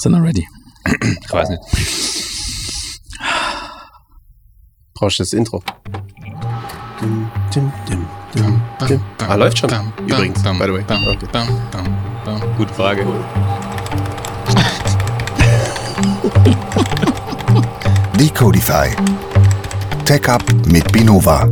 Sind wir ready? Ich weiß nicht. Brauchst du das Intro? Dum, dum, dum, dum, dum. Ah, läuft schon. Übrigens, by the way. Okay. Gute Frage. Decodify. Tech Up mit Binova.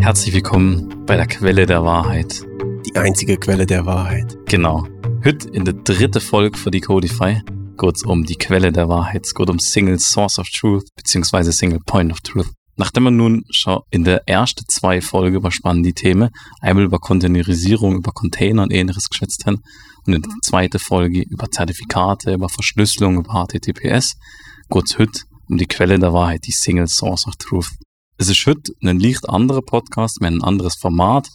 Herzlich willkommen bei der Quelle der Wahrheit. Die einzige Quelle der Wahrheit. Genau. Heute in der dritten Folge für Decodify geht es um die Quelle der Wahrheit. Geht um Single Source of Truth beziehungsweise Single Point of Truth. Nachdem wir nun schon in der ersten zwei Folgen über spannende Themen, einmal über Containerisierung, über Container und ähnliches geschätzt haben und in der zweiten Folge über Zertifikate, über Verschlüsselung, über HTTPS, es heute um die Quelle der Wahrheit, die Single Source of Truth. Es ist heute ein leicht anderer Podcast, mehr ein anderes Format.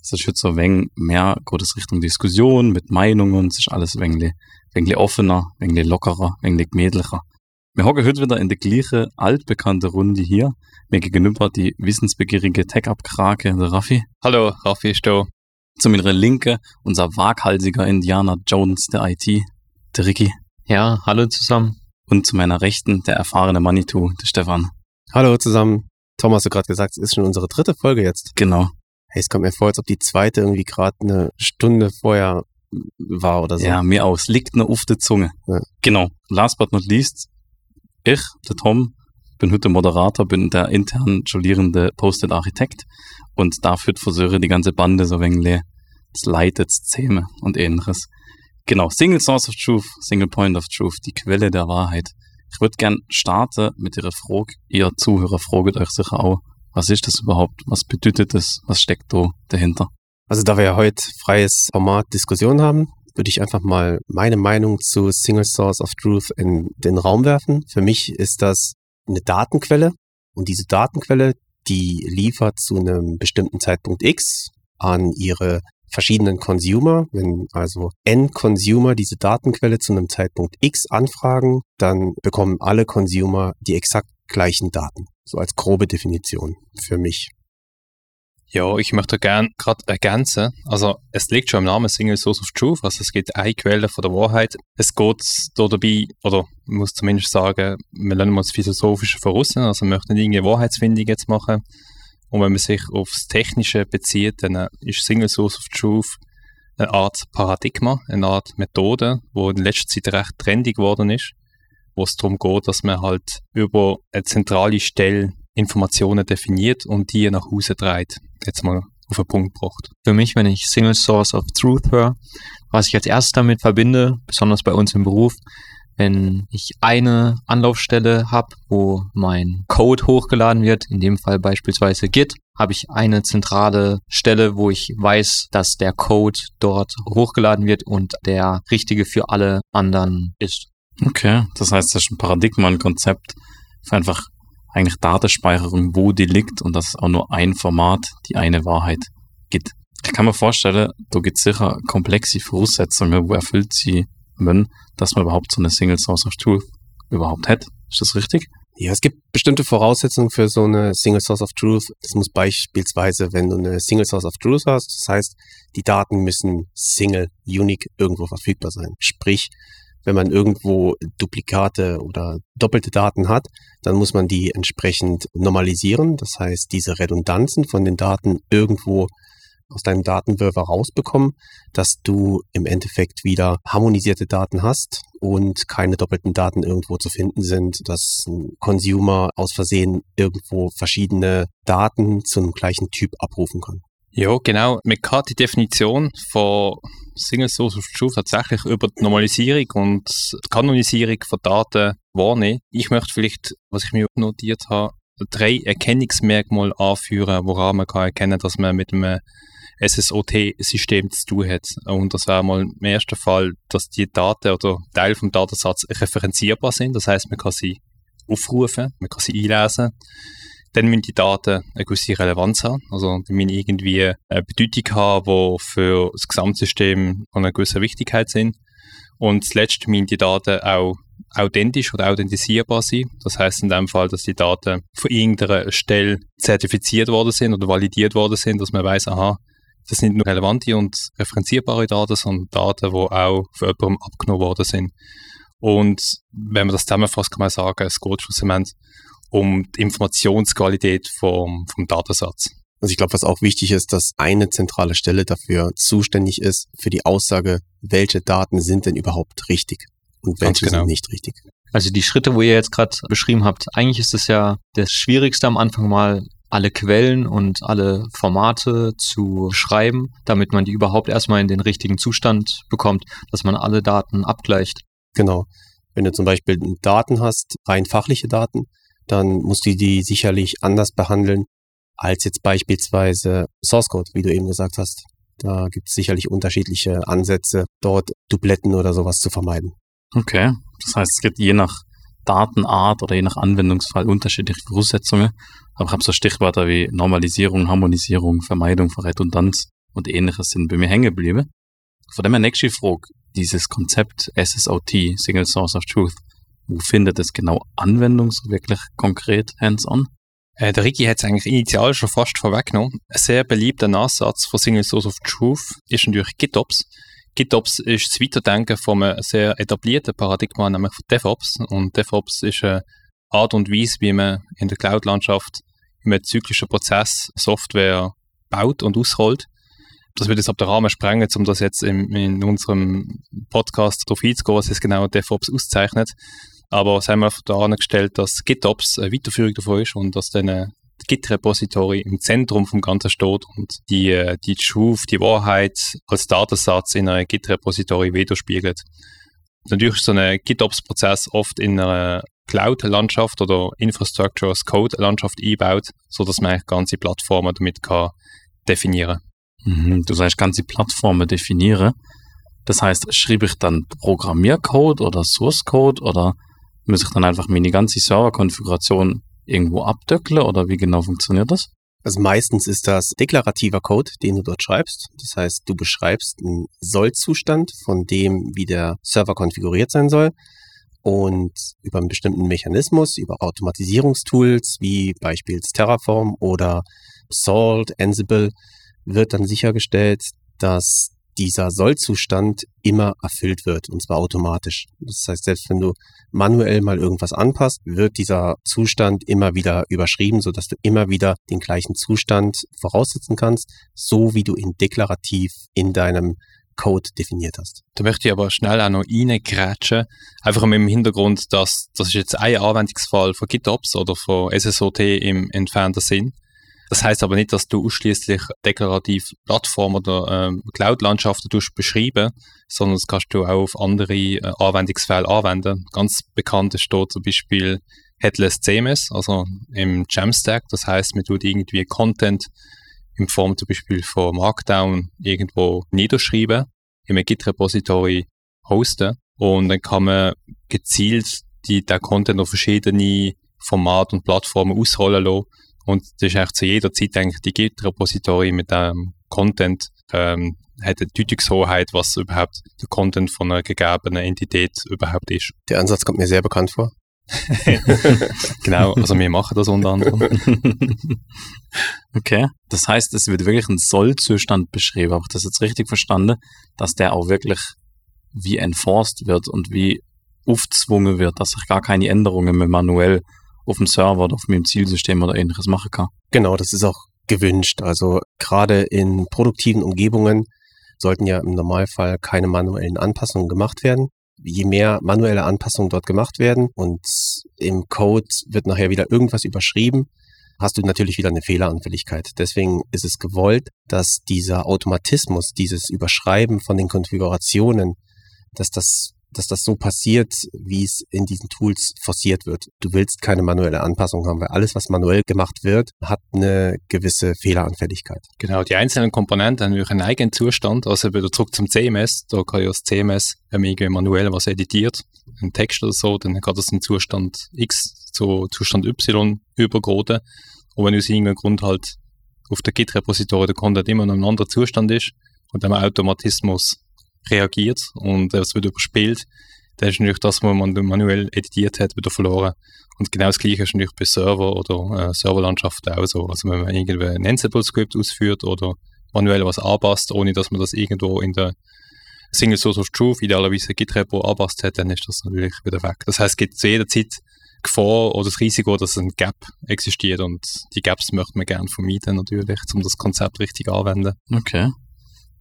Es ist heute so ein wenig mehr, geht Richtung Diskussion mit Meinungen, es ist alles ein wenig, ein offener, ein lockerer, ein wenig gemütlicher. Wir hocken heute wieder in der gleichen altbekannte Runde hier. Mir gegenüber die wissensbegierige Tech-Up-Krake, der Raffi. Hallo, Raffi ist da. Zu meiner Linke unser waghalsiger Indianer Jones der IT, der Ricky. Ja, hallo zusammen. Und zu meiner Rechten der erfahrene Manitou, der Stefan. Hallo zusammen. Tom, hast du gerade gesagt, es ist schon unsere dritte Folge jetzt. Genau. Hey, es kommt mir vor, als ob die zweite irgendwie gerade eine Stunde vorher war oder so. Ja, mir aus. Liegt nur auf der Zunge. Ja. Genau. Last but not least, ich, der Tom, bin heute Moderator, bin der intern julierende Post-it-Architekt und dafür versuche die ganze Bande so wenig zu leiten, zu zähmen und ähnliches. Genau, Single Source of Truth, Single Point of Truth, die Quelle der Wahrheit. Ich würde gern starten mit Ihrer Frage. Ihr Zuhörer fragt euch sicher auch, was ist das überhaupt? Was bedeutet das? Was steckt da dahinter? Also da wir ja heute freies Format Diskussion haben, würde ich einfach mal meine Meinung zu Single Source of Truth in den Raum werfen. Für mich ist das eine Datenquelle und diese Datenquelle, die liefert zu einem bestimmten Zeitpunkt X an ihre verschiedenen Consumer. Wenn also N Consumer diese Datenquelle zu einem Zeitpunkt X anfragen, dann bekommen alle Consumer die exakt gleichen Daten. So als grobe Definition für mich. Ja, ich möchte gern gerade ergänzen. Also, es liegt schon im Namen Single Source of Truth. Also, es gibt eine Quelle von der Wahrheit. Es geht da dabei, oder ich muss zumindest sagen, wir lernen uns philosophische voraus. Also, wir möchten irgendeine Wahrheitsfindung jetzt machen. Und wenn man sich aufs Technische bezieht, dann ist Single Source of Truth eine Art Paradigma, eine Art Methode, wo in letzter Zeit recht trendig geworden ist, wo es darum geht, dass man halt über eine zentrale Stelle Informationen definiert und die nach Hause trägt. Jetzt mal auf den Punkt gebracht. Für mich, wenn ich Single Source of Truth höre, was ich als erstes damit verbinde, besonders bei uns im Beruf, wenn ich eine Anlaufstelle habe, wo mein Code hochgeladen wird, in dem Fall beispielsweise Git, habe ich eine zentrale Stelle, wo ich weiß, dass der Code dort hochgeladen wird und der richtige für alle anderen ist. Okay, das heißt, das ist ein Paradigma, ein Konzept für einfach eigentlich Datenspeicherung, wo die liegt und dass es auch nur ein Format, die eine Wahrheit gibt. Ich kann mir vorstellen, da gibt es sicher komplexe Voraussetzungen, wo erfüllt sie müssen, dass man überhaupt so eine Single Source of Truth überhaupt hat. Ist das richtig? Ja, es gibt bestimmte Voraussetzungen für so eine Single Source of Truth. Das muss beispielsweise, wenn du eine Single Source of Truth hast, das heißt, die Daten müssen single, unique irgendwo verfügbar sein. Sprich, wenn man irgendwo Duplikate oder doppelte Daten hat, dann muss man die entsprechend normalisieren. Das heißt, diese Redundanzen von den Daten irgendwo aus deinem Datenwürfer rausbekommen, dass du im Endeffekt wieder harmonisierte Daten hast und keine doppelten Daten irgendwo zu finden sind, dass ein Consumer aus Versehen irgendwo verschiedene Daten zu einem gleichen Typ abrufen kann. Ja, genau. Man kann die Definition von Single Source of Truth tatsächlich über die Normalisierung und die Kanonisierung von Daten wahrnehmen. Ich möchte vielleicht, was ich mir notiert habe, drei Erkennungsmerkmale anführen, woran man kann erkennen, dass man mit einem SSOT-System zu tun hat. Und das wäre mal im ersten Fall, dass die Daten oder Teil vom Datensatz referenzierbar sind. Das heißt, man kann sie aufrufen, man kann sie einlesen. Dann müssen die Daten eine gewisse Relevanz haben. Also, die müssen irgendwie eine Bedeutung haben, die für das Gesamtsystem von einer gewissen Wichtigkeit sind. Und zuletzt müssen die Daten auch authentisch oder authentisierbar sein. Das heißt in dem Fall, dass die Daten von irgendeiner Stelle zertifiziert worden sind oder validiert worden sind, dass man weiß, aha, das sind nur relevante und referenzierbare Daten, sondern Daten, die auch von jemandem abgenommen worden sind. Und wenn man das zusammenfasst, kann man sagen, es geht schlussendlich um die Informationsqualität vom, vom Datensatz. Also ich glaube, was auch wichtig ist, dass eine zentrale Stelle dafür zuständig ist, für die Aussage, welche Daten sind denn überhaupt richtig und welche genau. sind nicht richtig. Also die Schritte, wo ihr jetzt gerade beschrieben habt, eigentlich ist es ja das Schwierigste am Anfang mal alle Quellen und alle Formate zu schreiben, damit man die überhaupt erstmal in den richtigen Zustand bekommt, dass man alle Daten abgleicht. Genau. Wenn du zum Beispiel Daten hast, rein fachliche Daten, dann musst du die sicherlich anders behandeln als jetzt beispielsweise Source Code, wie du eben gesagt hast. Da gibt es sicherlich unterschiedliche Ansätze, dort Dubletten oder sowas zu vermeiden. Okay, das heißt, es gibt je nach Datenart oder je nach Anwendungsfall unterschiedliche Voraussetzungen. Aber ich habe so Stichwörter wie Normalisierung, Harmonisierung, Vermeidung von Redundanz und ähnliches sind bei mir hängen geblieben. Von dem her nächste Frage, dieses Konzept SSOT, Single Source of Truth, wo findet es genau Anwendung, so wirklich konkret hands-on? Äh, der Ricky hat es eigentlich initial schon fast vorweggenommen. Ein sehr beliebter Nachsatz von Single Source of Truth ist natürlich GitOps. GitOps ist das Weiterdenken von einem sehr etablierten Paradigma, nämlich von DevOps. Und DevOps ist eine Art und Weise, wie man in der Cloud-Landschaft in einem zyklischen Prozess Software baut und ausrollt. Das wird jetzt ab der Rahmen sprengen, um das jetzt in, in unserem Podcast darauf einzugehen, was es genau DevOps auszeichnet. Aber es haben wir da gestellt, dass GitOps eine Weiterführung davon ist und dass dann Git-Repository im Zentrum vom Ganzen steht und die, äh, die Truth, die Wahrheit als Datensatz in einem Git-Repository widerspiegelt. Natürlich ist so ein GitOps-Prozess oft in einer Cloud-Landschaft oder Infrastructure as Code-Landschaft einbaut, sodass man ganze Plattformen damit kann definieren mhm, Du sagst ganze Plattformen definieren. Das heißt, schreibe ich dann Programmiercode oder Source Code oder muss ich dann einfach meine ganze Serverkonfiguration irgendwo abdöckeln oder wie genau funktioniert das? Also meistens ist das deklarativer Code, den du dort schreibst. Das heißt, du beschreibst einen Sollzustand von dem, wie der Server konfiguriert sein soll. Und über einen bestimmten Mechanismus, über Automatisierungstools wie beispielsweise Terraform oder Salt, Ansible, wird dann sichergestellt, dass dieser Sollzustand immer erfüllt wird, und zwar automatisch. Das heißt, selbst wenn du manuell mal irgendwas anpasst, wird dieser Zustand immer wieder überschrieben, sodass du immer wieder den gleichen Zustand voraussetzen kannst, so wie du ihn deklarativ in deinem Code definiert hast. Da möchte ich aber schnell auch noch reingrätschen, einfach mit dem Hintergrund, dass das ist jetzt ein Anwendungsfall von GitOps oder von SSOT im entfernten Sinn. Das heißt aber nicht, dass du ausschließlich deklarativ Plattform oder ähm, Cloud-Landschaften beschreiben, sondern das kannst du auch auf andere äh, Anwendungsfälle anwenden. Ganz bekannt ist dort zum Beispiel Headless CMS, also im Jamstack. Das heißt, man tut irgendwie Content in Form zum Beispiel von Markdown irgendwo niederschreiben, in einem Git-Repository hosten und dann kann man gezielt die, der Content auf verschiedene Formate und Plattformen ausrollen lassen und das ist eigentlich zu jeder Zeit eigentlich die Git-Repository mit dem Content ähm, hat eine Deutungshoheit, was überhaupt der Content von einer gegebenen Entität überhaupt ist. Der Ansatz kommt mir sehr bekannt vor. genau, also wir machen das unter anderem. okay, das heißt, es wird wirklich ein Sollzustand beschrieben. Habe ich das jetzt richtig verstanden, dass der auch wirklich wie enforced wird und wie aufzwungen wird, dass ich gar keine Änderungen mehr manuell auf dem Server oder auf meinem Zielsystem oder ähnliches machen kann. Genau, das ist auch gewünscht. Also gerade in produktiven Umgebungen sollten ja im Normalfall keine manuellen Anpassungen gemacht werden. Je mehr manuelle Anpassungen dort gemacht werden und im Code wird nachher wieder irgendwas überschrieben, hast du natürlich wieder eine Fehleranfälligkeit. Deswegen ist es gewollt, dass dieser Automatismus, dieses Überschreiben von den Konfigurationen, dass das dass das so passiert, wie es in diesen Tools forciert wird. Du willst keine manuelle Anpassung haben, weil alles, was manuell gemacht wird, hat eine gewisse Fehleranfälligkeit. Genau, die einzelnen Komponenten haben einen eigenen Zustand. Also wieder zurück zum CMS, da kann ja das CMS, irgendwie manuell was editiert, einen Text oder so, dann kann das in Zustand X zu Zustand Y übergehen. Und wenn aus irgendeinem Grund halt auf der Git-Repository der Content immer noch ein anderer Zustand ist und dann Automatismus reagiert und es wird überspielt, dann ist natürlich das, was man manuell editiert hat, wieder verloren. Und genau das Gleiche ist natürlich bei Server oder äh, Serverlandschaften auch so. Also wenn man irgendwie ein Ansible-Script ausführt oder manuell was anpasst, ohne dass man das irgendwo in der Single Source of Truth idealerweise Git-Repo anpasst hat, dann ist das natürlich wieder weg. Das heißt, es gibt zu jeder Zeit Gefahr oder das Risiko, dass ein Gap existiert und die Gaps möchte man gerne vermeiden natürlich, um das Konzept richtig anzuwenden. Okay.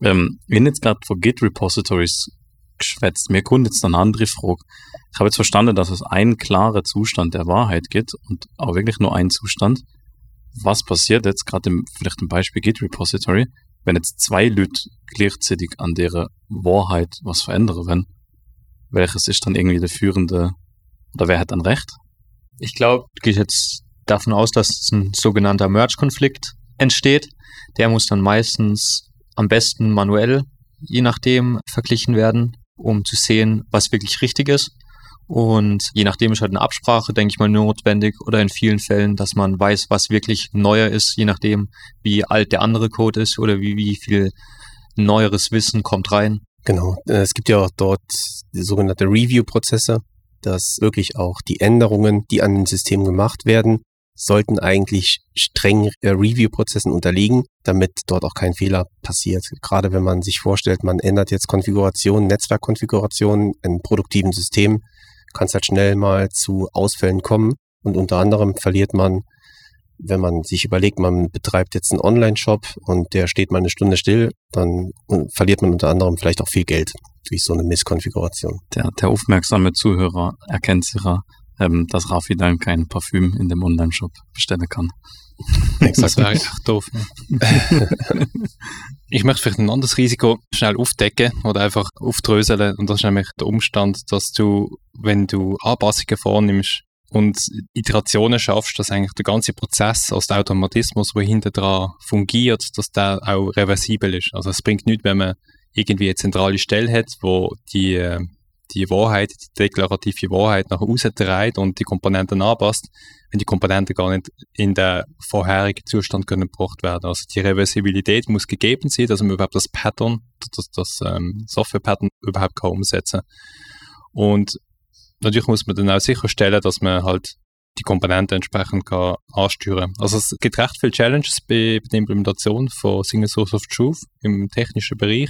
Ähm, wir haben jetzt gerade von Git Repositories geschwätzt. Mir kommt jetzt eine andere Frage. Ich habe jetzt verstanden, dass es einen klaren Zustand der Wahrheit gibt und auch wirklich nur einen Zustand. Was passiert jetzt gerade im, vielleicht im Beispiel Git Repository, wenn jetzt zwei Leute gleichzeitig an deren Wahrheit was verändern wenn? Welches ist dann irgendwie der führende oder wer hat dann recht? Ich glaube, du gehst jetzt davon aus, dass ein sogenannter Merge-Konflikt entsteht. Der muss dann meistens am besten manuell, je nachdem, verglichen werden, um zu sehen, was wirklich richtig ist. Und je nachdem ist halt eine Absprache, denke ich mal, notwendig oder in vielen Fällen, dass man weiß, was wirklich neuer ist, je nachdem, wie alt der andere Code ist oder wie, wie viel neueres Wissen kommt rein. Genau. Äh, Es gibt ja auch dort sogenannte Review-Prozesse, dass wirklich auch die Änderungen, die an dem System gemacht werden, sollten eigentlich strengen äh, Review-Prozessen unterliegen, damit dort auch kein Fehler passiert. Gerade wenn man sich vorstellt, man ändert jetzt Konfigurationen, Netzwerkkonfigurationen in produktiven Systemen, kann es halt schnell mal zu Ausfällen kommen. Und unter anderem verliert man, wenn man sich überlegt, man betreibt jetzt einen Online-Shop und der steht mal eine Stunde still, dann äh, verliert man unter anderem vielleicht auch viel Geld durch so eine Misskonfiguration. Der, der aufmerksame Zuhörer erkennt sicher, ähm, dass Rafi dann kein Parfüm in dem Online-Shop bestellen kann. Das wäre echt doof. Ich möchte vielleicht ein anderes Risiko schnell aufdecken oder einfach aufdröseln. Und das ist nämlich der Umstand, dass du, wenn du Anpassungen vornimmst und Iterationen schaffst, dass eigentlich der ganze Prozess aus dem Automatismus, der hinter dran fungiert, dass der auch reversibel ist. Also es bringt nichts, wenn man irgendwie eine zentrale Stelle hat, wo die, äh, die Wahrheit, die deklarative Wahrheit nach außen treibt und die Komponenten anpasst, wenn die Komponenten gar nicht in den vorherigen Zustand können gebracht werden. Also die Reversibilität muss gegeben sein, dass man überhaupt das Pattern, das, das ähm, Software-Pattern überhaupt kann umsetzen Und natürlich muss man dann auch sicherstellen, dass man halt die Komponenten entsprechend kann ansteuern. Also es gibt recht viele Challenges bei, der Implementation von Single Source of Truth im technischen Bereich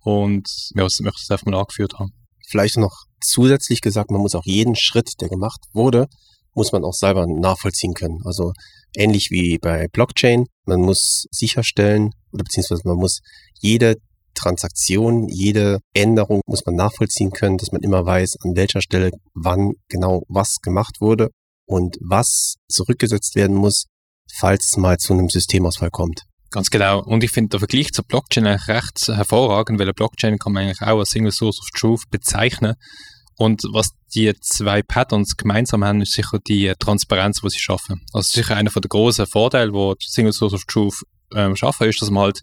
und ja, das möchte ich einfach mal angeführt haben. Vielleicht noch zusätzlich gesagt, man muss auch jeden Schritt, der gemacht wurde, muss man auch selber nachvollziehen können. Also ähnlich wie bei Blockchain, man muss sicherstellen oder beziehungsweise man muss jede Transaktion, jede Änderung muss man nachvollziehen können, dass man immer weiß, an welcher Stelle wann genau was gemacht wurde und was zurückgesetzt werden muss, falls es mal zu einem Systemausfall kommt. Ganz genau. Und ich finde der Vergleich zur Blockchain eigentlich recht hervorragend, weil eine Blockchain kann man eigentlich auch als Single Source of Truth bezeichnen. Und was die zwei Patterns gemeinsam haben, ist sicher die Transparenz, die sie schaffen. Also sicher einer der großen Vorteile, wo die Single Source of Truth ähm, schaffen, ist, dass man halt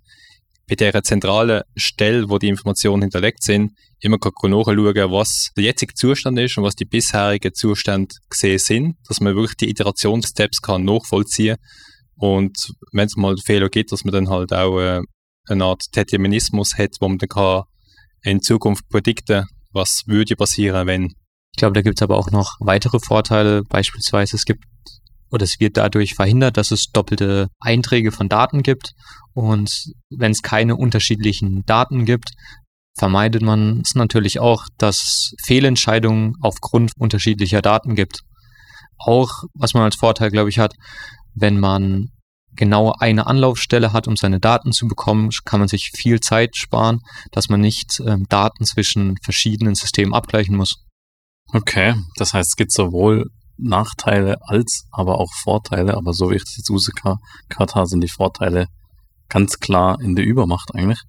bei der zentralen Stelle, wo die Informationen hinterlegt sind, immer kann nachschauen, was der jetzige Zustand ist und was die bisherigen Zustände gesehen sind, dass man wirklich die Iterationssteps kann nachvollziehen und wenn es mal Fehler gibt, dass man dann halt auch äh, eine Art Determinismus hat, wo man dann kann in Zukunft predikten, was würde passieren, wenn. Ich glaube, da gibt es aber auch noch weitere Vorteile. Beispielsweise es gibt oder es wird dadurch verhindert, dass es doppelte Einträge von Daten gibt. Und wenn es keine unterschiedlichen Daten gibt, vermeidet man es natürlich auch, dass Fehlentscheidungen aufgrund unterschiedlicher Daten gibt. Auch, was man als Vorteil, glaube ich, hat, wenn man genau eine Anlaufstelle hat, um seine Daten zu bekommen, kann man sich viel Zeit sparen, dass man nicht ähm, Daten zwischen verschiedenen Systemen abgleichen muss. Okay, das heißt, es gibt sowohl Nachteile als aber auch Vorteile, aber so wie ich das jetzt habe, sind die Vorteile ganz klar in der Übermacht eigentlich.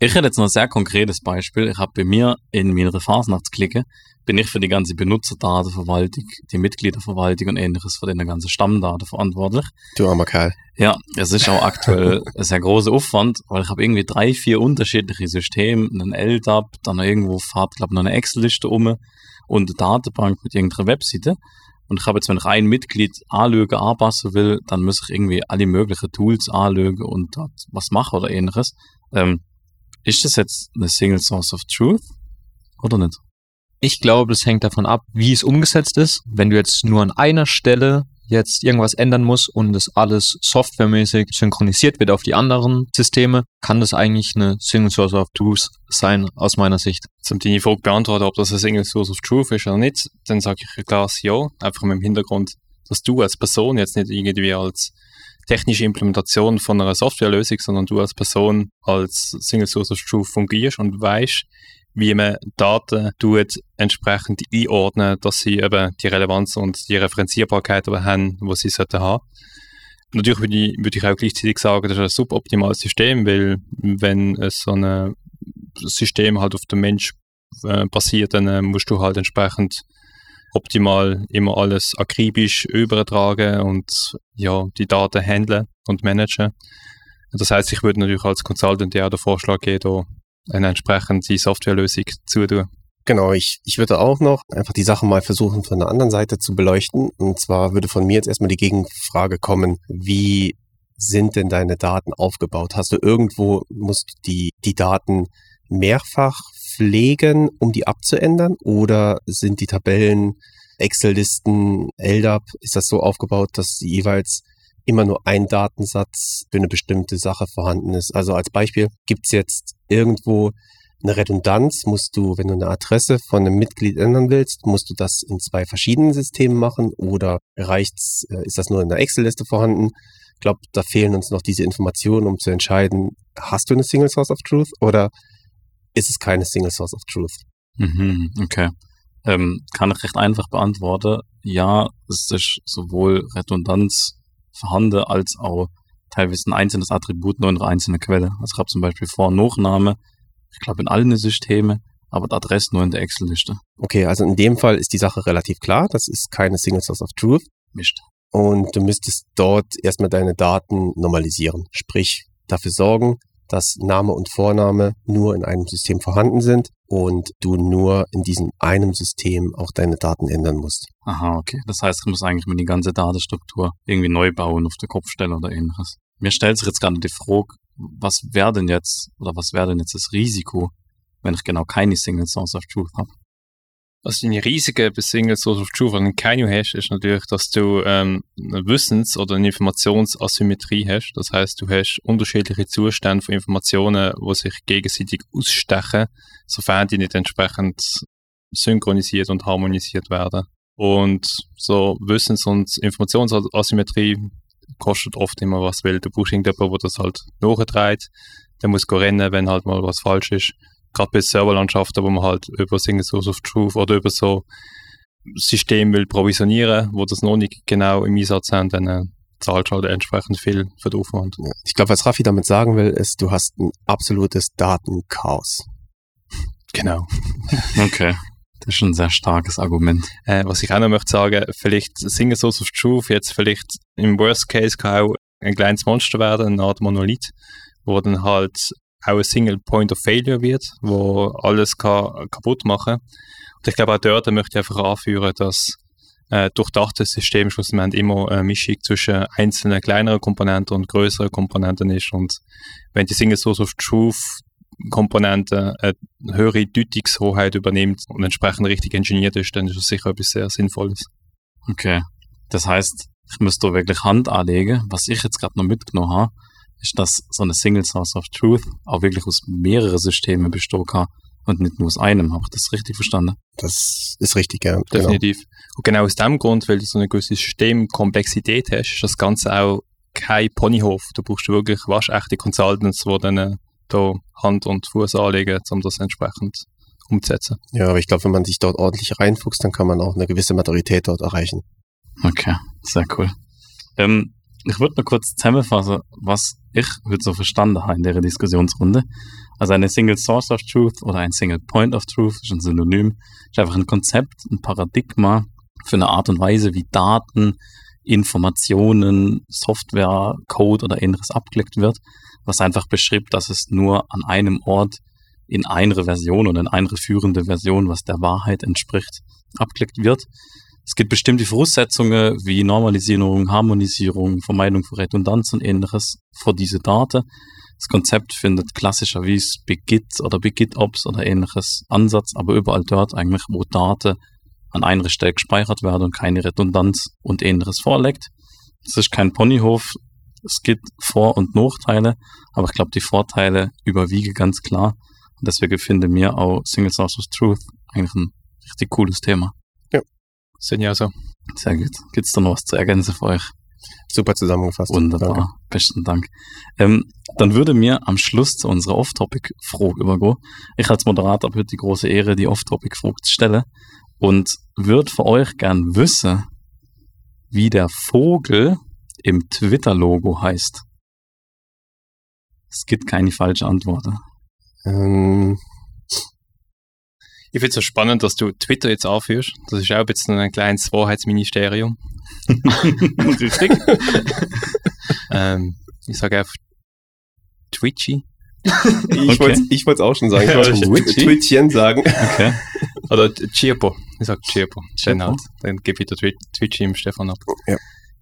Ich hätte jetzt noch ein sehr konkretes Beispiel. Ich habe bei mir in meiner Fasnachtsklicke bin ich für die ganze Benutzerdatenverwaltung, die Mitgliederverwaltung und ähnliches für den ganzen Stammdaten verantwortlich. Du armer Kerl. Ja, es ist auch aktuell ein sehr großer Aufwand, weil ich habe irgendwie drei, vier unterschiedliche Systeme, einen LDAP, dann irgendwo fahrt, glaube ich, noch eine Excel-Liste um und eine Datenbank mit irgendeiner Webseite. Und ich habe jetzt, wenn ich ein Mitglied anlügen, anpassen will, dann muss ich irgendwie alle möglichen Tools anlügen und dort was machen oder ähnliches. Ähm, ist das jetzt eine Single Source of Truth oder nicht? Ich glaube, es hängt davon ab, wie es umgesetzt ist. Wenn du jetzt nur an einer Stelle jetzt irgendwas ändern muss und das alles softwaremäßig synchronisiert wird auf die anderen Systeme, kann das eigentlich eine Single Source of Truth sein, aus meiner Sicht. Um deine Frage beantworten, ob das eine Single Source of Truth ist oder nicht, dann sage ich ein klares Ja, einfach mit dem Hintergrund, dass du als Person jetzt nicht irgendwie als technische Implementation von einer Softwarelösung, sondern du als Person als Single Source of Truth fungierst und weißt, wie man Daten tut, entsprechend einordnen, dass sie eben die Relevanz und die Referenzierbarkeit aber haben, die sie sollten haben. Natürlich würde ich, würde ich auch gleichzeitig sagen, das ist ein suboptimales System, weil wenn so ein System halt auf den Mensch äh, basiert, dann äh, musst du halt entsprechend optimal immer alles akribisch übertragen und ja, die Daten handeln und managen. Das heißt, ich würde natürlich als Consultant ja auch den Vorschlag geben, eine entsprechende Softwarelösung zu tun. Genau, ich, ich würde auch noch einfach die Sache mal versuchen von der anderen Seite zu beleuchten. Und zwar würde von mir jetzt erstmal die Gegenfrage kommen, wie sind denn deine Daten aufgebaut? Hast du irgendwo, musst du die, die Daten mehrfach pflegen, um die abzuändern? Oder sind die Tabellen, Excel-Listen, LDAP, ist das so aufgebaut, dass jeweils immer nur ein Datensatz für eine bestimmte Sache vorhanden ist? Also als Beispiel, gibt es jetzt irgendwo eine Redundanz, musst du, wenn du eine Adresse von einem Mitglied ändern willst, musst du das in zwei verschiedenen Systemen machen oder reicht's, äh, ist das nur in der Excel-Liste vorhanden? Ich glaube, da fehlen uns noch diese Informationen, um zu entscheiden, hast du eine Single Source of Truth oder ist es keine Single Source of Truth. Mhm, okay. Ähm, kann ich recht einfach beantworten. Ja, es ist sowohl Redundanz vorhanden als auch teilweise ein einzelnes Attribut nur in einer einzelnen Quelle. Also ich habe zum Beispiel Vor- und Nachname, ich glaube in allen Systemen, aber die Adresse nur in der Excel-Liste. Okay, also in dem Fall ist die Sache relativ klar. Das ist keine Single Source of Truth. Mischt. Und du müsstest dort erstmal deine Daten normalisieren. Sprich, dafür sorgen, dass Name und Vorname nur in einem System vorhanden sind und du nur in diesem einem System auch deine Daten ändern musst. Aha, okay. Das heißt, ich muss eigentlich mal die ganze Datenstruktur irgendwie neu bauen auf der Kopfstelle oder ähnliches. Mir stellt sich jetzt gerade die Frage, was wäre denn jetzt oder was wäre denn jetzt das Risiko, wenn ich genau keine Single Source of Truth habe? Also die riesige bei Single Source of Truth, wenn du keine hast, ist natürlich, dass du ähm, eine Wissens- oder eine Informationsasymmetrie hast. Das heißt, du hast unterschiedliche Zustände von Informationen, die sich gegenseitig ausstechen, sofern die nicht entsprechend synchronisiert und harmonisiert werden. Und so Wissens- und Informationsasymmetrie kostet oft immer was, weil du brauchst irgendjemanden, der das halt nachträgt. Der muss rennen, wenn halt mal was falsch ist gerade bei Serverlandschaften, wo man halt über Single Source of Truth oder über so System will provisionieren, wo das noch nicht genau im Einsatz haben, dann äh, zahlt halt entsprechend viel für den Aufwand. Ich glaube, was Raffi damit sagen will, ist, du hast ein absolutes Datenchaos. Genau. Okay. Das ist ein sehr starkes Argument. Äh, was ich auch noch möchte sagen, vielleicht Single Source of Truth jetzt vielleicht im Worst Case kann auch ein kleines Monster werden, eine Art Monolith, wo dann halt auch ein Single Point of Failure wird, wo alles kann kaputt machen Und ich glaube auch dort möchte ich einfach anführen, dass äh, durchdachtes System schlussendlich immer eine Mischung zwischen einzelnen kleineren Komponenten und größeren Komponenten ist. Und wenn die Single Source of Truth Komponente eine höhere Deutungshoheit übernimmt und entsprechend richtig engineert ist, dann ist das sicher etwas sehr Sinnvolles. Okay. Das heißt, ich müsste wirklich Hand anlegen, was ich jetzt gerade noch mitgenommen habe, ist, dass so eine Single Source of Truth auch wirklich aus mehreren Systemen bestehen kann und nicht nur aus einem. Habe ich das richtig verstanden? Das ist richtig, ja. Definitiv. Genau. Und genau aus dem Grund, weil du so eine gewisse Systemkomplexität hast, ist das Ganze auch kein Ponyhof. Du brauchst wirklich waschechte Consultants, die dann da Hand und Fuß anlegen, um das entsprechend umzusetzen. Ja, aber ich glaube, wenn man sich dort ordentlich reinfuchst, dann kann man auch eine gewisse Maturität dort erreichen. Okay, sehr cool. Ähm, ich würde mal kurz zusammenfassen, was ich heute so verstanden habe in der Diskussionsrunde. Also eine Single Source of Truth oder ein Single Point of Truth ist ein Synonym, ist einfach ein Konzept, ein Paradigma für eine Art und Weise, wie Daten, Informationen, Software, Code oder ähnliches abgelegt wird, was einfach beschreibt, dass es nur an einem Ort in einer Version oder in einer führende Version, was der Wahrheit entspricht, abgelegt wird. Es gibt bestimmte Voraussetzungen wie Normalisierung, Harmonisierung, Vermeidung von Redundanz und ähnliches für diese Daten. Das Konzept findet klassischerweise Begit oder Begit-Ops oder ähnliches Ansatz, aber überall dort eigentlich, wo Daten an einer Stelle gespeichert werden und keine Redundanz und ähnliches vorlegt. Es ist kein Ponyhof, es gibt Vor- und Nachteile, aber ich glaube, die Vorteile überwiegen ganz klar. Und deswegen finde mir auch Single Source of Truth eigentlich ein richtig cooles Thema. Sind ja so. Sehr gut. Gibt es da noch was zu ergänzen für euch? Super zusammengefasst. Wunderbar. Danke. Besten Dank. Ähm, dann würde mir am Schluss zu unserer Off-Topic-Frage übergehen. Ich als Moderator habe die große Ehre, die Off-Topic-Frage zu stellen und würde für euch gern wissen, wie der Vogel im Twitter-Logo heißt. Es gibt keine falsche Antworten. Ähm, Ich finde es so spannend, dass du Twitter jetzt anführst. Das ist auch ein bisschen ein kleines Wahrheitsministerium. Richtig? Ähm, ich sage einfach Twitchy. ich Okay. wollte wollte auch schon sagen. Ich Ja, wollte Twitchy? Twitchchen sagen. Okay. Oder Chirpo. Ich sage Chirpo. Dann, Chirpo? halt, dann gebe ich der Twi- Twitchy im Stefan ab.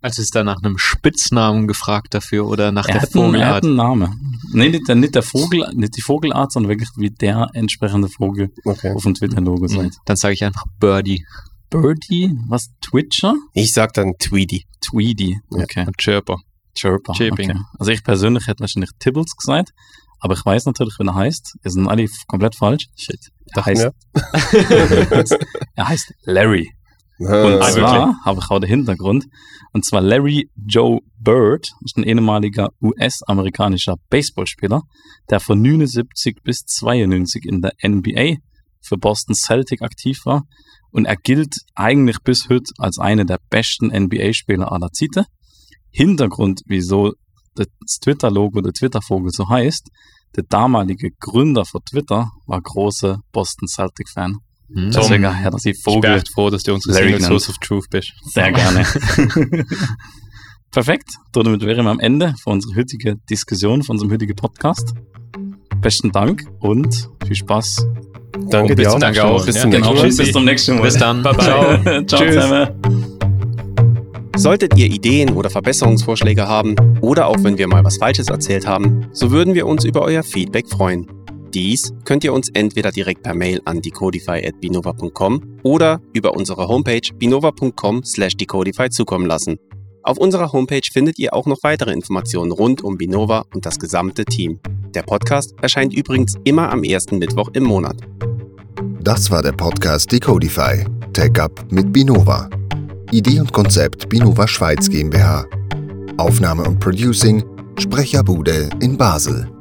Also ist da nach einem Spitznamen gefragt dafür oder nach Er der hat, einen, er hat Vogelart? einen Namen. Nee, nicht der, nicht der Vogel, nicht die Vogelart, sondern wirklich wie der entsprechende Vogel Okay. auf dem Twitter-Logo seid. Dann sage ich einfach Birdie. Birdie, was? Twitcher? Ich sag dann Tweedy. Tweedy. Ja. Okay. Und Chirpo. Chirper. Chirping. Okay. Also ich persönlich hätte wahrscheinlich Tibbles gesagt, aber ich weiß natürlich, wie er heißt. Wir sind alle komplett falsch. Shit. Er heißt, er heißt Larry. Und Ah, zwar habe ich auch den Hintergrund. Und zwar Larry Joe Bird ist ein ehemaliger US-amerikanischer Baseballspieler, der von 79 bis 92 in der NBA für Boston Celtic aktiv war. Und er gilt eigentlich bis heute als einer der besten NBA-Spieler aller Zeiten. Hintergrund, wieso das Twitter-Logo, der Twitter-Vogel so heißt, der damalige Gründer von Twitter war großer Boston Celtic-Fan. Hm. Deswegen hat er Vogel echt froh, dass du unsere Larry Single. Source of Truth bist. sehr gerne. Perfekt. Damit wären wir am Ende von unserer heutigen Diskussion, von unserem heutigen Podcast. Besten Dank und viel Spaß. Danke Und bis dir auch. nächsten Mal. Bis Ja, zum genau. nächsten Mal. Tschüssi. Bis zum nächsten Mal. Bis dann. Bye, bye. Ciao. Ciao Tschüss. zusammen. Solltet ihr Ideen oder Verbesserungsvorschläge haben oder auch wenn wir mal was Falsches erzählt haben, so würden wir uns über euer Feedback freuen. Dies könnt ihr uns entweder direkt per Mail an decodify.binova.com oder über unsere Homepage binova.com slash decodify zukommen lassen. Auf unserer Homepage findet ihr auch noch weitere Informationen rund um Binova und das gesamte Team. Der Podcast erscheint übrigens immer am ersten Mittwoch im Monat. Das war der Podcast Decodify. Tech Up mit Binova. Idee und Konzept Binova Schweiz GmbH. Aufnahme und Producing Sprecherbude in Basel.